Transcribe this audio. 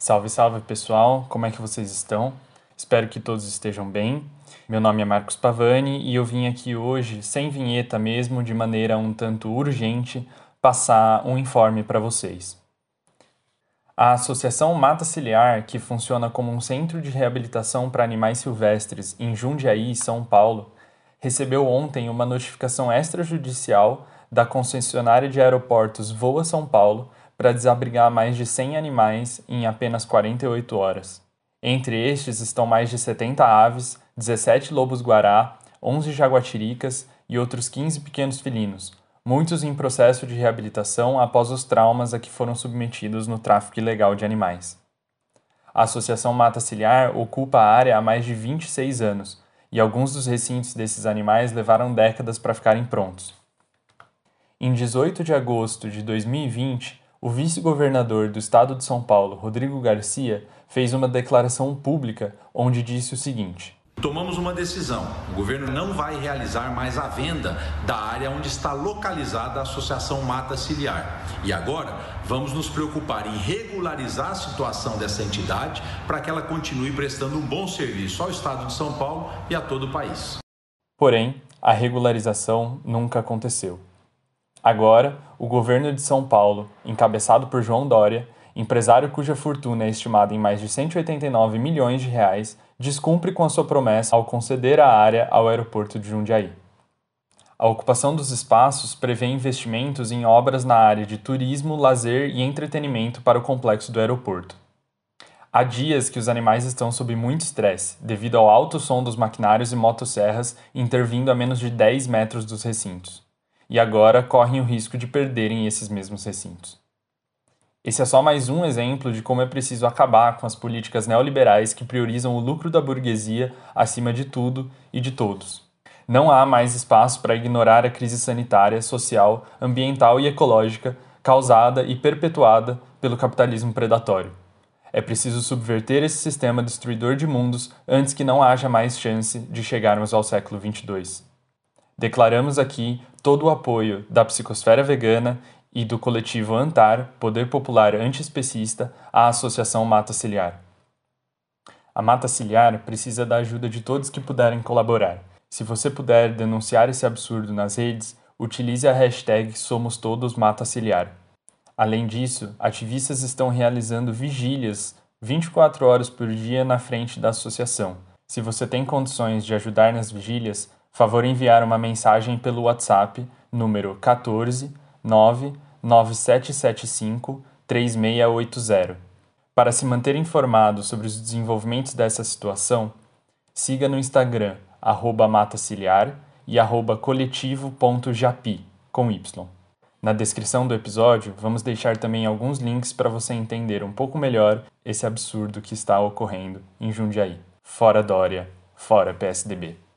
Salve, salve pessoal, como é que vocês estão? Espero que todos estejam bem. Meu nome é Marcos Pavani e eu vim aqui hoje, sem vinheta mesmo, de maneira um tanto urgente, passar um informe para vocês. A Associação Mata Ciliar, que funciona como um centro de reabilitação para animais silvestres em Jundiaí, São Paulo, recebeu ontem uma notificação extrajudicial da concessionária de aeroportos Voa São Paulo para desabrigar mais de 100 animais em apenas 48 horas. Entre estes estão mais de 70 aves, 17 lobos-guará, 11 jaguatiricas e outros 15 pequenos felinos, muitos em processo de reabilitação após os traumas a que foram submetidos no tráfico ilegal de animais. A Associação Mata Ciliar ocupa a área há mais de 26 anos, e alguns dos recintos desses animais levaram décadas para ficarem prontos. Em 18 de agosto de 2020, o vice-governador do estado de São Paulo, Rodrigo Garcia, fez uma declaração pública onde disse o seguinte: Tomamos uma decisão. O governo não vai realizar mais a venda da área onde está localizada a Associação Mata Ciliar. E agora vamos nos preocupar em regularizar a situação dessa entidade para que ela continue prestando um bom serviço ao estado de São Paulo e a todo o país. Porém, a regularização nunca aconteceu. Agora, o governo de São Paulo, encabeçado por João Dória, empresário cuja fortuna é estimada em mais de 189 milhões de reais, descumpre com a sua promessa ao conceder a área ao aeroporto de Jundiaí. A ocupação dos espaços prevê investimentos em obras na área de turismo, lazer e entretenimento para o complexo do aeroporto. Há dias que os animais estão sob muito estresse, devido ao alto som dos maquinários e motosserras intervindo a menos de 10 metros dos recintos e agora correm o risco de perderem esses mesmos recintos. Esse é só mais um exemplo de como é preciso acabar com as políticas neoliberais que priorizam o lucro da burguesia acima de tudo e de todos. Não há mais espaço para ignorar a crise sanitária, social, ambiental e ecológica causada e perpetuada pelo capitalismo predatório. É preciso subverter esse sistema destruidor de mundos antes que não haja mais chance de chegarmos ao século 22. Declaramos aqui todo o apoio da Psicosfera Vegana e do coletivo ANTAR, Poder Popular Antiespecista, à Associação Mata Ciliar. A Mata Ciliar precisa da ajuda de todos que puderem colaborar. Se você puder denunciar esse absurdo nas redes, utilize a hashtag Somos Todos Mata Ciliar. Além disso, ativistas estão realizando vigílias 24 horas por dia na frente da associação. Se você tem condições de ajudar nas vigílias, favor enviar uma mensagem pelo WhatsApp número 14 99775 3680. Para se manter informado sobre os desenvolvimentos dessa situação, siga no Instagram arroba mataciliar e arroba coletivo.japi, com Y. Na descrição do episódio, vamos deixar também alguns links para você entender um pouco melhor esse absurdo que está ocorrendo em Jundiaí. Fora Dória, fora PSDB.